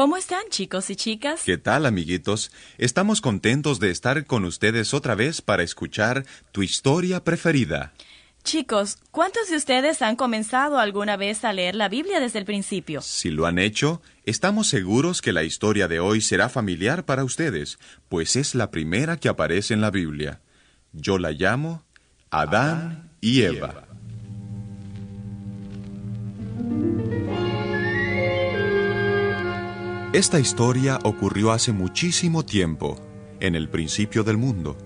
¿Cómo están chicos y chicas? ¿Qué tal, amiguitos? Estamos contentos de estar con ustedes otra vez para escuchar tu historia preferida. Chicos, ¿cuántos de ustedes han comenzado alguna vez a leer la Biblia desde el principio? Si lo han hecho, estamos seguros que la historia de hoy será familiar para ustedes, pues es la primera que aparece en la Biblia. Yo la llamo Adán y Eva. Esta historia ocurrió hace muchísimo tiempo, en el principio del mundo.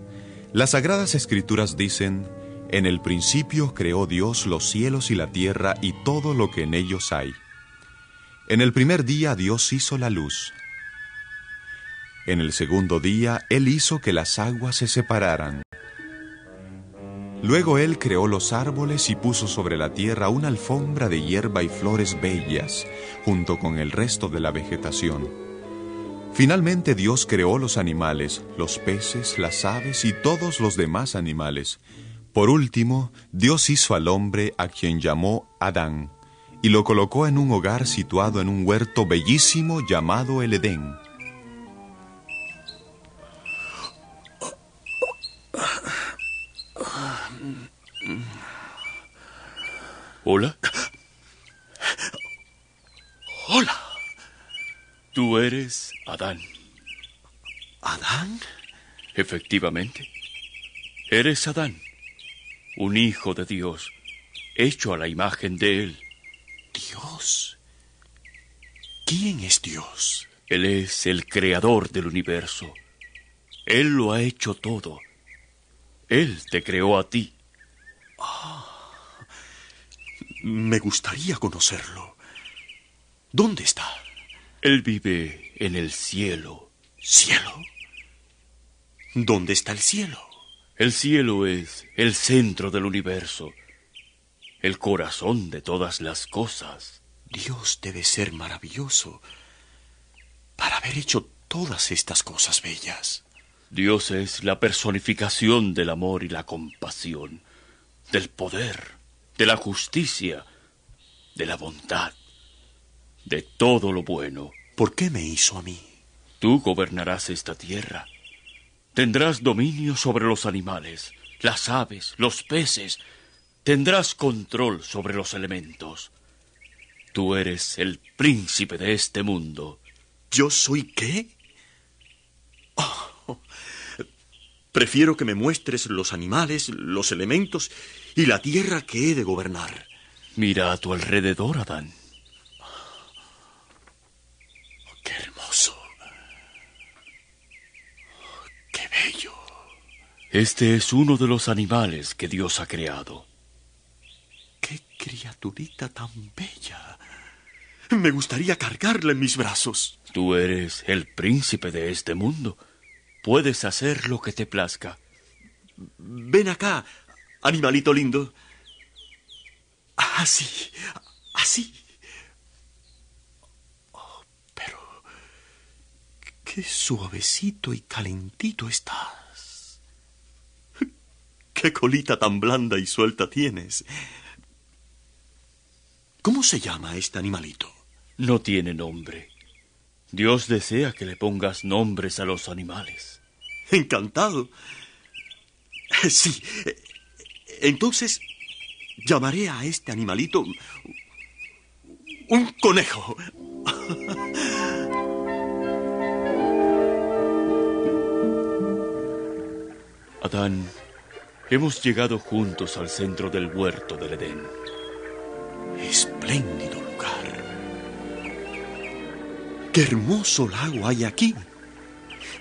Las Sagradas Escrituras dicen, en el principio creó Dios los cielos y la tierra y todo lo que en ellos hay. En el primer día Dios hizo la luz. En el segundo día Él hizo que las aguas se separaran. Luego Él creó los árboles y puso sobre la tierra una alfombra de hierba y flores bellas, junto con el resto de la vegetación. Finalmente Dios creó los animales, los peces, las aves y todos los demás animales. Por último, Dios hizo al hombre a quien llamó Adán, y lo colocó en un hogar situado en un huerto bellísimo llamado el Edén. ¿Hola? Hola. Tú eres Adán. ¿Adán? Efectivamente. Eres Adán, un hijo de Dios, hecho a la imagen de Él. Dios. ¿Quién es Dios? Él es el creador del universo. Él lo ha hecho todo. Él te creó a ti. Me gustaría conocerlo. ¿Dónde está? Él vive en el cielo. ¿Cielo? ¿Dónde está el cielo? El cielo es el centro del universo, el corazón de todas las cosas. Dios debe ser maravilloso para haber hecho todas estas cosas bellas. Dios es la personificación del amor y la compasión, del poder, de la justicia, de la bondad, de todo lo bueno. ¿Por qué me hizo a mí? Tú gobernarás esta tierra. Tendrás dominio sobre los animales, las aves, los peces. Tendrás control sobre los elementos. Tú eres el príncipe de este mundo. ¿Yo soy qué? Oh, prefiero que me muestres los animales, los elementos y la tierra que he de gobernar. Mira a tu alrededor, Adán. Oh, ¡Qué hermoso! ¡Qué bello! Este es uno de los animales que Dios ha creado. ¡Qué criaturita tan bella! Me gustaría cargarla en mis brazos. Tú eres el príncipe de este mundo. Puedes hacer lo que te plazca. Ven acá, animalito lindo. Así, así. Oh, pero qué suavecito y calentito estás. Qué colita tan blanda y suelta tienes. ¿Cómo se llama este animalito? No tiene nombre. Dios desea que le pongas nombres a los animales. Encantado. Sí. Entonces, llamaré a este animalito un conejo. Adán, hemos llegado juntos al centro del huerto del Edén. Espléndido lugar. Qué hermoso lago hay aquí.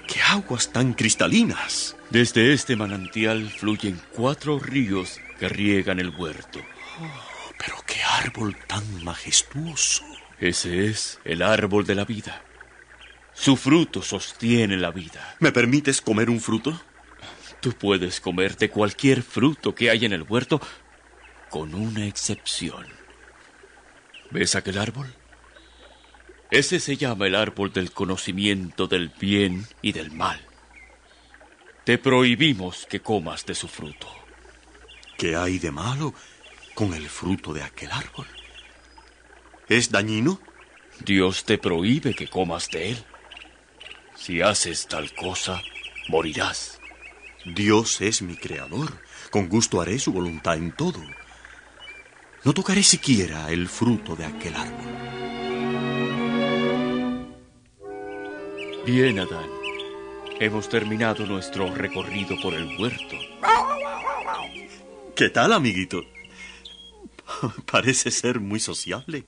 Qué aguas tan cristalinas. Desde este manantial fluyen cuatro ríos que riegan el huerto. Oh, pero qué árbol tan majestuoso. Ese es el árbol de la vida. Su fruto sostiene la vida. ¿Me permites comer un fruto? Tú puedes comerte cualquier fruto que haya en el huerto, con una excepción. ¿Ves aquel árbol? Ese se llama el árbol del conocimiento del bien y del mal. Te prohibimos que comas de su fruto. ¿Qué hay de malo con el fruto de aquel árbol? ¿Es dañino? Dios te prohíbe que comas de él. Si haces tal cosa, morirás. Dios es mi creador. Con gusto haré su voluntad en todo. No tocaré siquiera el fruto de aquel árbol. Bien, Adán. Hemos terminado nuestro recorrido por el huerto. ¿Qué tal, amiguito? Parece ser muy sociable.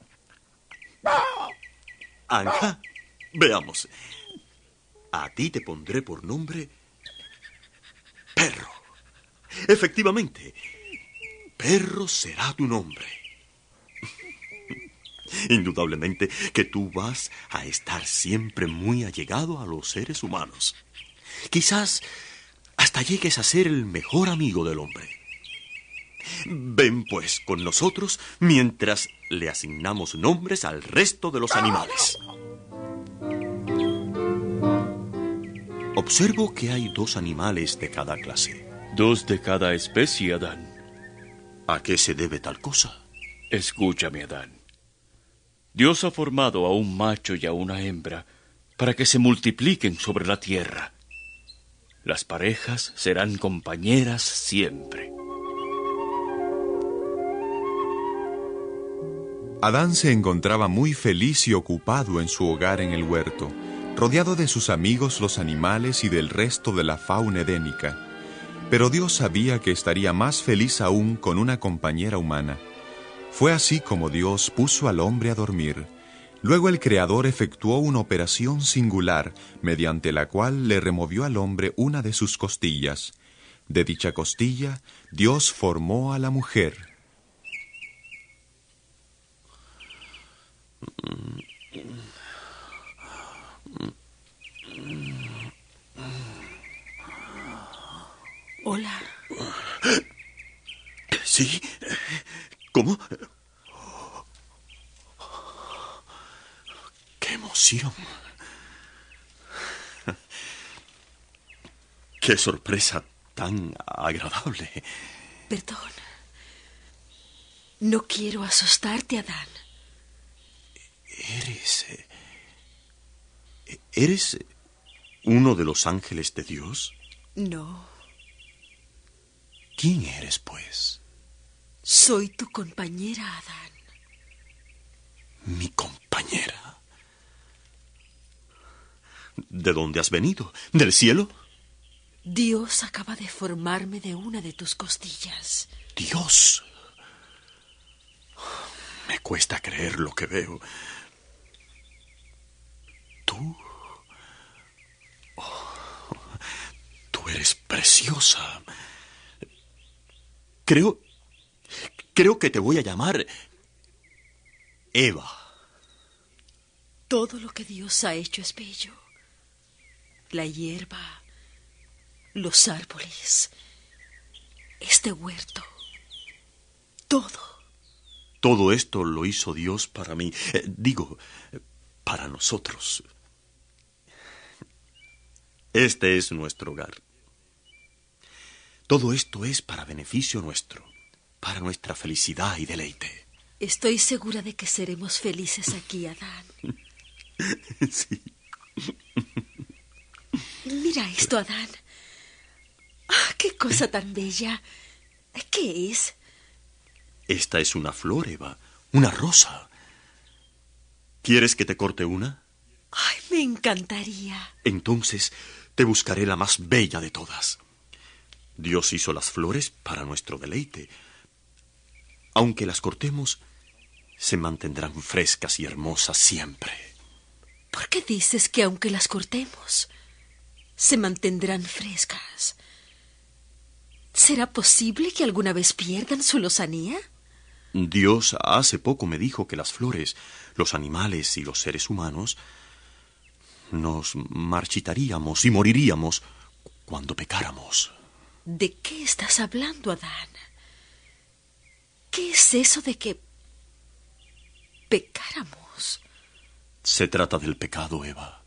Anja, veamos. A ti te pondré por nombre Perro. Efectivamente, Perro será tu nombre. Indudablemente que tú vas a estar siempre muy allegado a los seres humanos. Quizás hasta llegues a ser el mejor amigo del hombre. Ven pues con nosotros mientras le asignamos nombres al resto de los animales. Observo que hay dos animales de cada clase. Dos de cada especie, Adán. ¿A qué se debe tal cosa? Escúchame, Adán. Dios ha formado a un macho y a una hembra para que se multipliquen sobre la tierra. Las parejas serán compañeras siempre. Adán se encontraba muy feliz y ocupado en su hogar en el huerto, rodeado de sus amigos los animales y del resto de la fauna edénica. Pero Dios sabía que estaría más feliz aún con una compañera humana. Fue así como Dios puso al hombre a dormir. Luego el Creador efectuó una operación singular, mediante la cual le removió al hombre una de sus costillas. De dicha costilla, Dios formó a la mujer. Hola. ¿Sí? ¿Cómo? ¡Qué emoción! ¡Qué sorpresa tan agradable! Perdón. No quiero asustarte, Adán. ¿Eres... eh, ¿Eres uno de los ángeles de Dios? No. ¿Quién eres, pues? Soy tu compañera, Adán. Mi compañera. ¿De dónde has venido? ¿Del cielo? Dios acaba de formarme de una de tus costillas. Dios. Me cuesta creer lo que veo. Tú. Oh, tú eres preciosa. Creo. Creo que te voy a llamar. Eva. Todo lo que Dios ha hecho es bello. La hierba, los árboles, este huerto, todo. Todo esto lo hizo Dios para mí. Eh, digo, para nosotros. Este es nuestro hogar. Todo esto es para beneficio nuestro, para nuestra felicidad y deleite. Estoy segura de que seremos felices aquí, Adán. Sí. Mira esto, Adán. ¡Ah, qué cosa tan bella! ¿Qué es? Esta es una flor, Eva, una rosa. ¿Quieres que te corte una? ¡Ay, me encantaría! Entonces te buscaré la más bella de todas. Dios hizo las flores para nuestro deleite. Aunque las cortemos, se mantendrán frescas y hermosas siempre. ¿Por qué dices que aunque las cortemos, se mantendrán frescas? ¿Será posible que alguna vez pierdan su lozanía? Dios hace poco me dijo que las flores, los animales y los seres humanos nos marchitaríamos y moriríamos cuando pecáramos. ¿De qué estás hablando, Adán? ¿Qué es eso de que pecáramos? Se trata del pecado, Eva.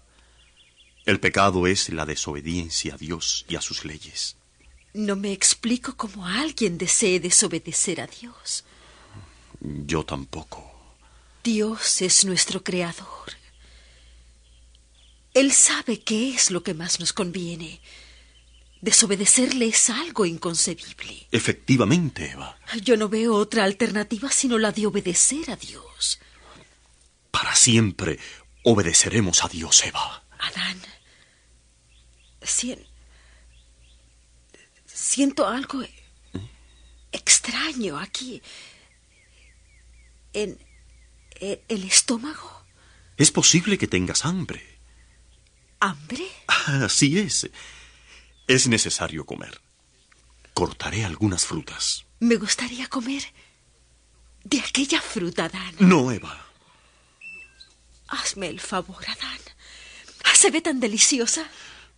El pecado es la desobediencia a Dios y a sus leyes. No me explico cómo alguien desee desobedecer a Dios. Yo tampoco. Dios es nuestro creador. Él sabe qué es lo que más nos conviene. Desobedecerle es algo inconcebible. Efectivamente, Eva. Yo no veo otra alternativa sino la de obedecer a Dios. Para siempre obedeceremos a Dios, Eva. Adán, sien- siento algo extraño aquí. En e- el estómago. Es posible que tengas hambre. ¿Hambre? Así es. Es necesario comer. Cortaré algunas frutas. Me gustaría comer de aquella fruta, Adán. No, Eva. Hazme el favor, Adán. Se ve tan deliciosa.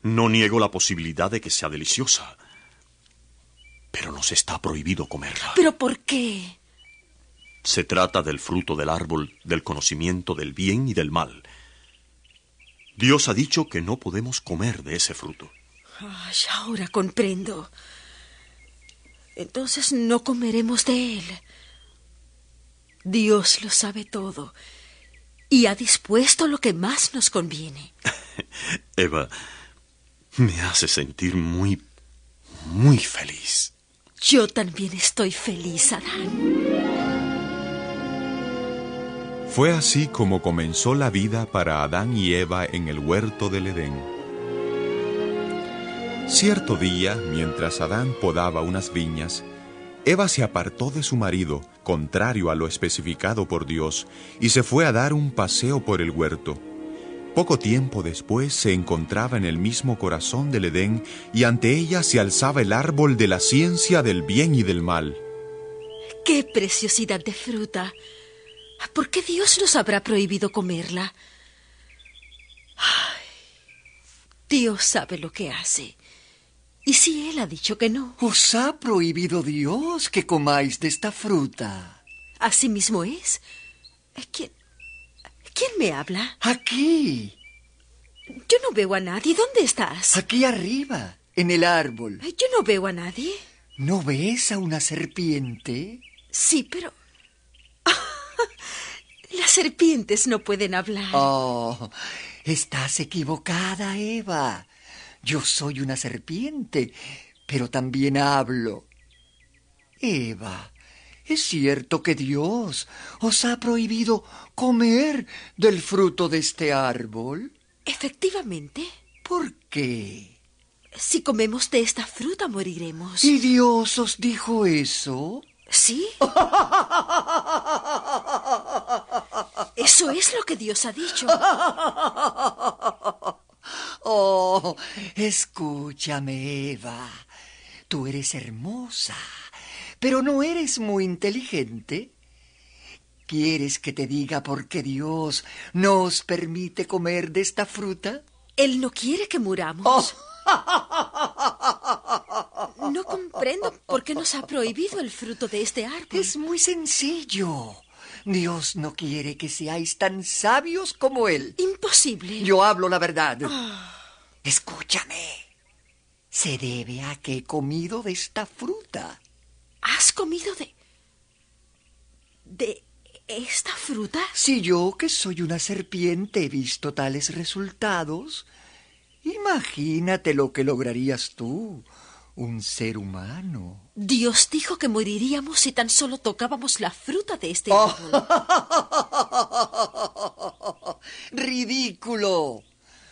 No niego la posibilidad de que sea deliciosa. Pero nos está prohibido comerla. ¿Pero por qué? Se trata del fruto del árbol del conocimiento del bien y del mal. Dios ha dicho que no podemos comer de ese fruto. Ay, ahora comprendo. Entonces no comeremos de él. Dios lo sabe todo y ha dispuesto lo que más nos conviene. Eva, me hace sentir muy, muy feliz. Yo también estoy feliz, Adán. Fue así como comenzó la vida para Adán y Eva en el huerto del Edén. Cierto día, mientras Adán podaba unas viñas, Eva se apartó de su marido, contrario a lo especificado por Dios, y se fue a dar un paseo por el huerto. Poco tiempo después se encontraba en el mismo corazón del Edén y ante ella se alzaba el árbol de la ciencia del bien y del mal. ¡Qué preciosidad de fruta! ¿Por qué Dios nos habrá prohibido comerla? Ay, Dios sabe lo que hace. ¿Y si Él ha dicho que no? Os ha prohibido Dios que comáis de esta fruta. Así mismo es. ¿Quién, ¿Quién me habla? Aquí, Yo no veo a nadie. ¿Dónde estás? aquí arriba, en el árbol. Yo no veo a nadie. ¿No ves a una serpiente? Sí, pero... Las serpientes no pueden hablar. Oh, estás equivocada, Eva. Yo soy una serpiente, pero también hablo. Eva, ¿es cierto que Dios os ha prohibido comer del fruto de este árbol? Efectivamente, ¿Por qué? si comemos de esta fruta moriremos. ¿Y Dios os dijo eso? ¿Sí? Eso es lo que Dios ha dicho. Oh, escúchame, Eva. Tú eres hermosa, pero no eres muy inteligente. ¿Quieres que te diga por qué Dios nos permite comer de esta fruta? Él no quiere que muramos. No comprendo por qué nos ha prohibido el fruto de este árbol. Es muy sencillo. Dios no quiere que seáis tan sabios como Él. imposible. Yo hablo la verdad. Escúchame. Se debe a que he comido de esta fruta. ¿Has comido de... de esta fruta? Si yo, que soy una serpiente, he visto tales resultados, imagínate lo que lograrías tú, un ser humano. Dios dijo que moriríamos si tan solo tocábamos la fruta de este árbol. ¡Ridículo!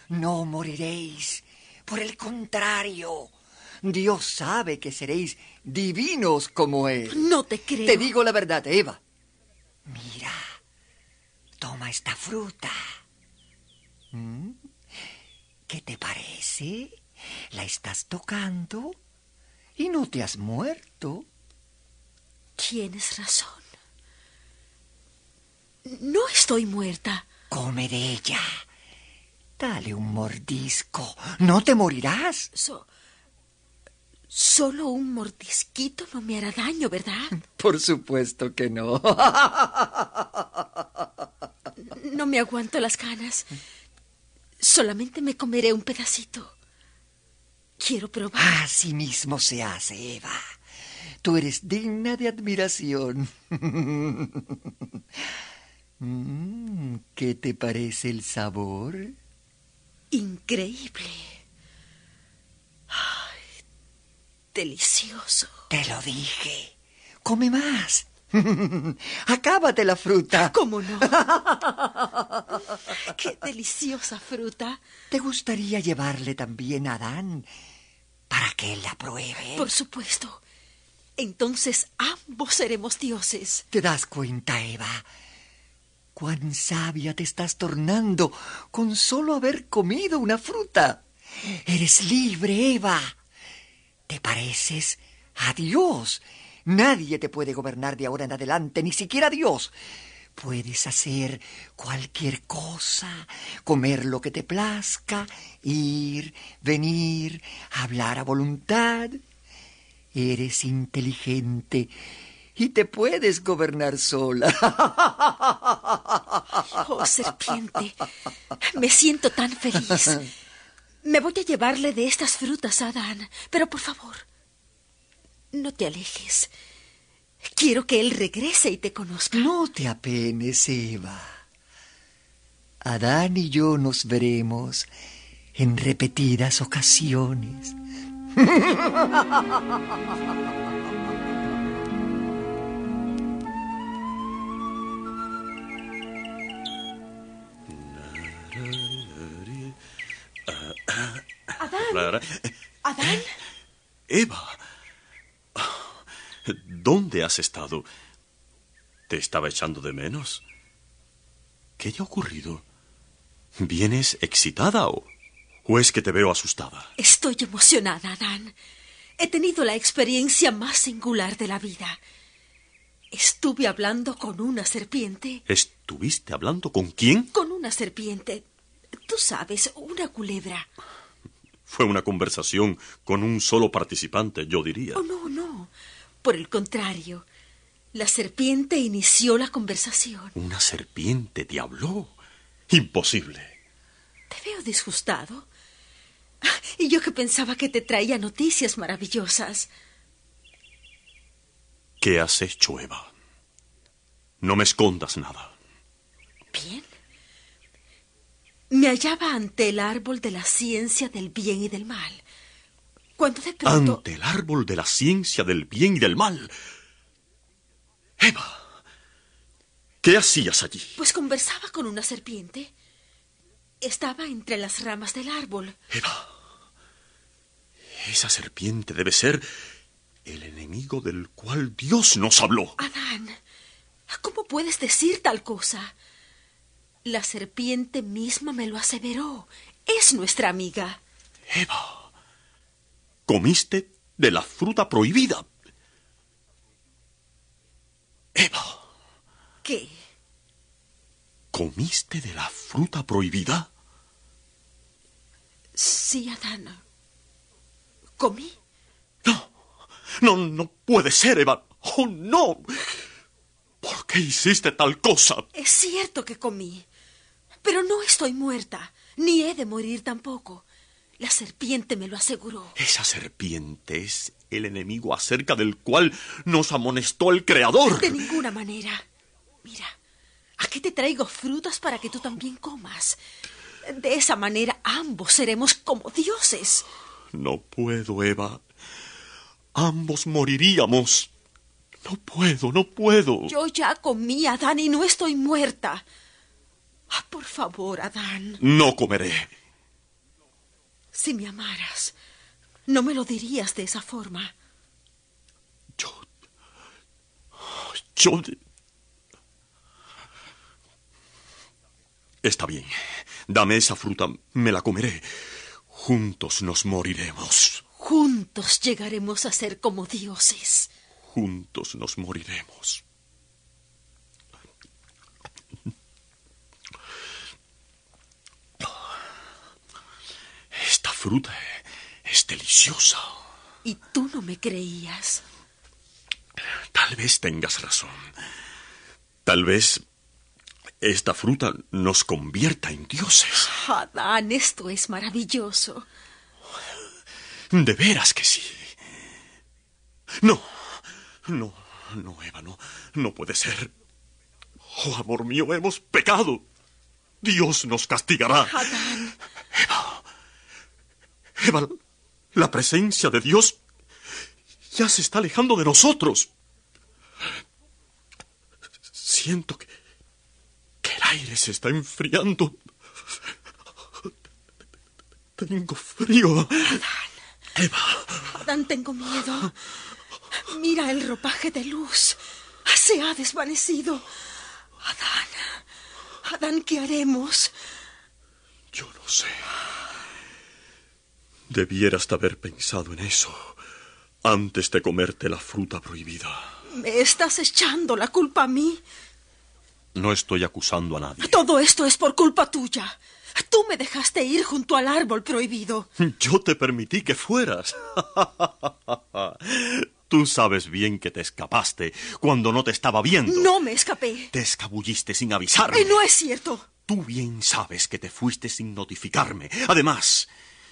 No moriréis. Por el contrario, Dios sabe que seréis divinos como Él. No te creo. Te digo la verdad, Eva. Mira, toma esta fruta. ¿Mm? ¿Qué te parece? La estás tocando y no te has muerto. Tienes razón. No estoy muerta. Come de ella. Dale un mordisco. No te morirás. So- solo un mordisquito no me hará daño, ¿verdad? Por supuesto que no. No me aguanto las ganas. Solamente me comeré un pedacito. Quiero probar. Así mismo se hace, Eva. Tú eres digna de admiración. Mm, ¿Qué te parece el sabor? Increíble. Ay, delicioso. Te lo dije. Come más. Acábate la fruta. ¿Cómo no? Qué deliciosa fruta. ¿Te gustaría llevarle también a Adán que él la pruebe? Por supuesto. Entonces ambos seremos dioses. ¿Te das cuenta, Eva? Cuán sabia te estás tornando con solo haber comido una fruta. Eres libre, Eva. Te pareces a Dios. Nadie te puede gobernar de ahora en adelante, ni siquiera Dios. Puedes hacer cualquier cosa, comer lo que te plazca, ir, venir, hablar a voluntad. Eres inteligente y te puedes gobernar sola. Oh, serpiente, me siento tan feliz. Me voy a llevarle de estas frutas a Adán, pero por favor, no te alejes. Quiero que él regrese y te conozca. No te apenes, Eva. Adán y yo nos veremos en repetidas ocasiones. Adán. Adán. Eva. ¿Dónde has estado? ¿Te estaba echando de menos? ¿Qué te ha ocurrido? ¿Vienes excitada o, o es que te veo asustada? Estoy emocionada, Adán. He tenido la experiencia más singular de la vida. Estuve hablando con una serpiente. ¿Estuviste hablando con quién? Con una serpiente. Tú sabes, una culebra. Fue una conversación con un solo participante, yo diría. Oh, no, no. Por el contrario, la serpiente inició la conversación. ¿Una serpiente te habló? Imposible. Te veo disgustado. Y yo que pensaba que te traía noticias maravillosas. ¿Qué has hecho, Eva? No me escondas nada. Bien. Me hallaba ante el árbol de la ciencia del bien y del mal. Cuando de pronto... Ante el árbol de la ciencia del bien y del mal. Eva, ¿qué hacías allí? Pues conversaba con una serpiente. Estaba entre las ramas del árbol. Eva, esa serpiente debe ser el enemigo del cual Dios nos habló. Adán, ¿cómo puedes decir tal cosa? La serpiente misma me lo aseveró. Es nuestra amiga. Eva, comiste de la fruta prohibida. Eva. ¿Qué? ¿Comiste de la fruta prohibida? Sí, Adán. ¿Comí? No, no, no puede ser, Eva. Oh, no. ¿Por qué hiciste tal cosa? Es cierto que comí. Pero no estoy muerta, ni he de morir tampoco. La serpiente me lo aseguró. Esa serpiente es el enemigo acerca del cual nos amonestó el Creador. De ninguna manera. Mira, aquí te traigo frutas para que tú también comas. De esa manera ambos seremos como dioses. No puedo, Eva. Ambos moriríamos. No puedo, no puedo. Yo ya comí, Adán, y no estoy muerta. Ah, por favor, Adán. No comeré. Si me amaras, no me lo dirías de esa forma. Yo. Yo. Está bien. Dame esa fruta, me la comeré. Juntos nos moriremos. Juntos llegaremos a ser como dioses. Juntos nos moriremos. Esta fruta es deliciosa. Y tú no me creías. Tal vez tengas razón. Tal vez esta fruta nos convierta en dioses. Adán, esto es maravilloso. De veras que sí. No, no, no, Eva, no, no puede ser. Oh, amor mío, hemos pecado. Dios nos castigará. Adán. Eva. Eva, la presencia de Dios ya se está alejando de nosotros. Siento que, que el aire se está enfriando. Tengo frío. Eva. Adán, tengo miedo. Mira el ropaje de luz. Se ha desvanecido. Adán. Adán, ¿qué haremos? Yo no sé. Debieras de haber pensado en eso antes de comerte la fruta prohibida. ¿Me estás echando la culpa a mí? No estoy acusando a nadie. Todo esto es por culpa tuya. Tú me dejaste ir junto al árbol prohibido. Yo te permití que fueras. Tú sabes bien que te escapaste cuando no te estaba viendo. No me escapé. Te escabulliste sin avisarme. Eh, no es cierto. Tú bien sabes que te fuiste sin notificarme. Además,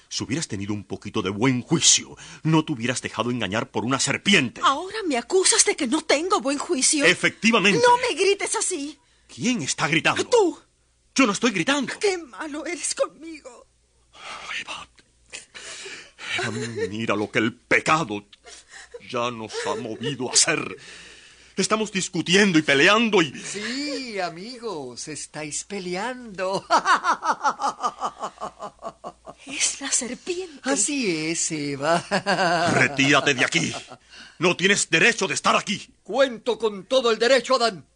si hubieras tenido un poquito de buen juicio, no te hubieras dejado engañar por una serpiente. Ahora me acusas de que no tengo buen juicio. Efectivamente. No me grites así. ¿Quién está gritando? Tú. Yo no estoy gritando. Qué malo eres conmigo. Eva. Eva, mira lo que el pecado ya nos ha movido a hacer. Estamos discutiendo y peleando y... Sí, amigos, estáis peleando. Es la serpiente. Así es, Eva. Retírate de aquí. No tienes derecho de estar aquí. Cuento con todo el derecho, Adán.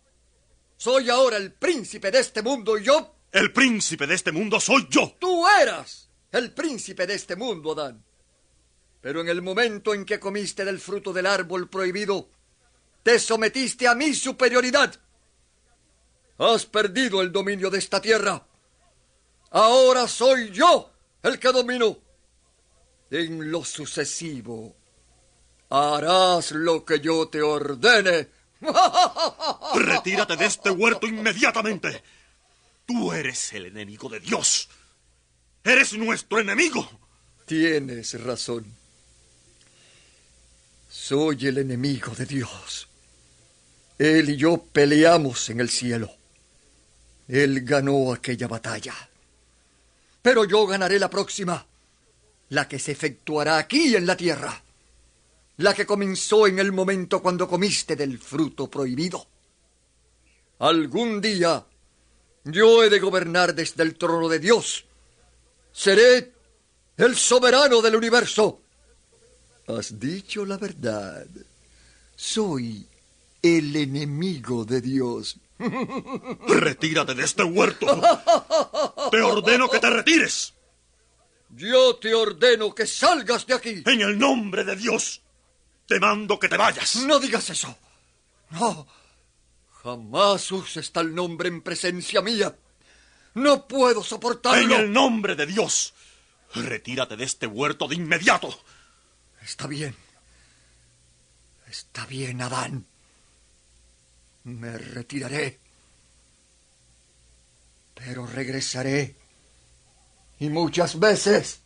Soy ahora el príncipe de este mundo y yo... El príncipe de este mundo soy yo. Tú eras el príncipe de este mundo, Adán. Pero en el momento en que comiste del fruto del árbol prohibido, te sometiste a mi superioridad. Has perdido el dominio de esta tierra. Ahora soy yo el que domino. En lo sucesivo, harás lo que yo te ordene. Retírate de este huerto inmediatamente. Tú eres el enemigo de Dios. Eres nuestro enemigo. Tienes razón. Soy el enemigo de Dios. Él y yo peleamos en el cielo. Él ganó aquella batalla. Pero yo ganaré la próxima, la que se efectuará aquí en la tierra, la que comenzó en el momento cuando comiste del fruto prohibido. Algún día yo he de gobernar desde el trono de Dios. Seré el soberano del universo. Has dicho la verdad. Soy el enemigo de Dios. Retírate de este huerto. Te ordeno que te retires. Yo te ordeno que salgas de aquí. En el nombre de Dios, te mando que te vayas. No digas eso. No. Jamás uses tal nombre en presencia mía. No puedo soportarlo. En el nombre de Dios, retírate de este huerto de inmediato. Está bien. Está bien, Adán. Me retiraré. Pero regresaré. Y muchas veces.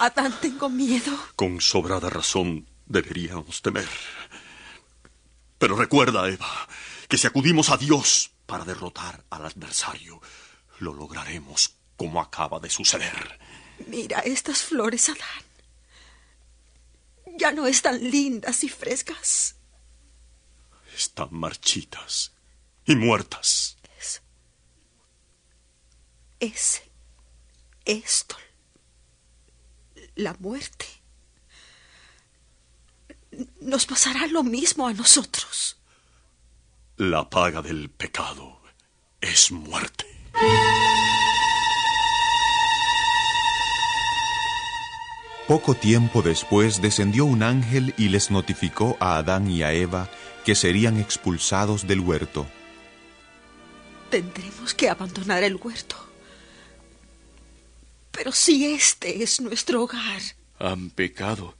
Adán, tengo miedo. Con sobrada razón deberíamos temer. Pero recuerda, Eva, que si acudimos a Dios para derrotar al adversario, lo lograremos como acaba de suceder. Mira estas flores, Adán. Ya no están lindas y frescas. Están marchitas y muertas. Es. Es. Esto. La muerte. Nos pasará lo mismo a nosotros. La paga del pecado es muerte. Poco tiempo después descendió un ángel y les notificó a Adán y a Eva que serían expulsados del huerto. Tendremos que abandonar el huerto. Pero si este es nuestro hogar. Han pecado.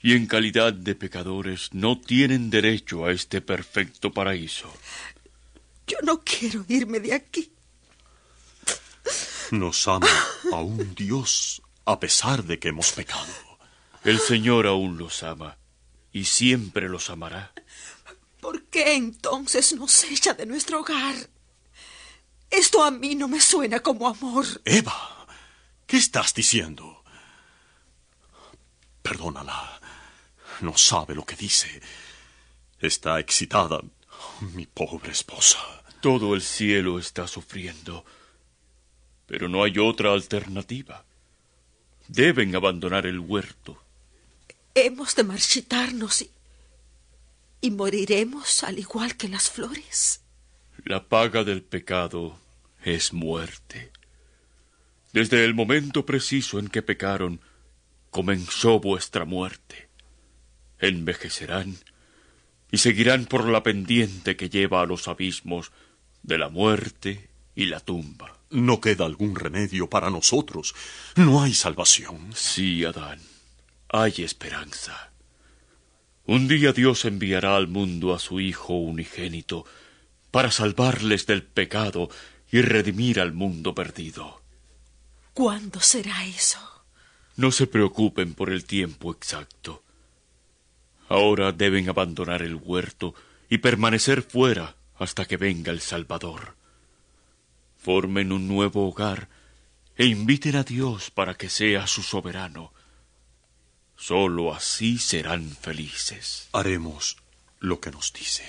Y en calidad de pecadores no tienen derecho a este perfecto paraíso. Yo no quiero irme de aquí. Nos ama a un Dios a pesar de que hemos pecado. El Señor aún los ama y siempre los amará. ¿Por qué entonces nos echa de nuestro hogar? Esto a mí no me suena como amor. Eva, ¿qué estás diciendo? Perdónala. No sabe lo que dice. Está excitada, mi pobre esposa. Todo el cielo está sufriendo, pero no hay otra alternativa. Deben abandonar el huerto. Hemos de marchitarnos y, y moriremos al igual que las flores. La paga del pecado es muerte. Desde el momento preciso en que pecaron, comenzó vuestra muerte. Envejecerán y seguirán por la pendiente que lleva a los abismos de la muerte y la tumba. No queda algún remedio para nosotros. No hay salvación. Sí, Adán, hay esperanza. Un día Dios enviará al mundo a su Hijo unigénito para salvarles del pecado y redimir al mundo perdido. ¿Cuándo será eso? No se preocupen por el tiempo exacto. Ahora deben abandonar el huerto y permanecer fuera hasta que venga el Salvador. Formen un nuevo hogar e inviten a Dios para que sea su soberano. Solo así serán felices. Haremos lo que nos dice.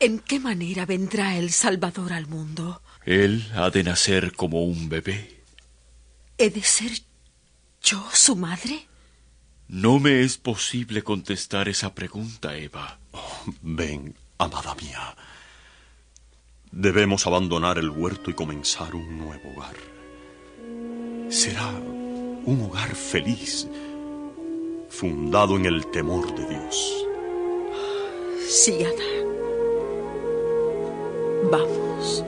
¿En qué manera vendrá el Salvador al mundo? Él ha de nacer como un bebé. ¿He de ser yo su madre? No me es posible contestar esa pregunta, Eva. Oh, ven, amada mía. Debemos abandonar el huerto y comenzar un nuevo hogar. Será un hogar feliz, fundado en el temor de Dios. Sí, Adán. Vamos.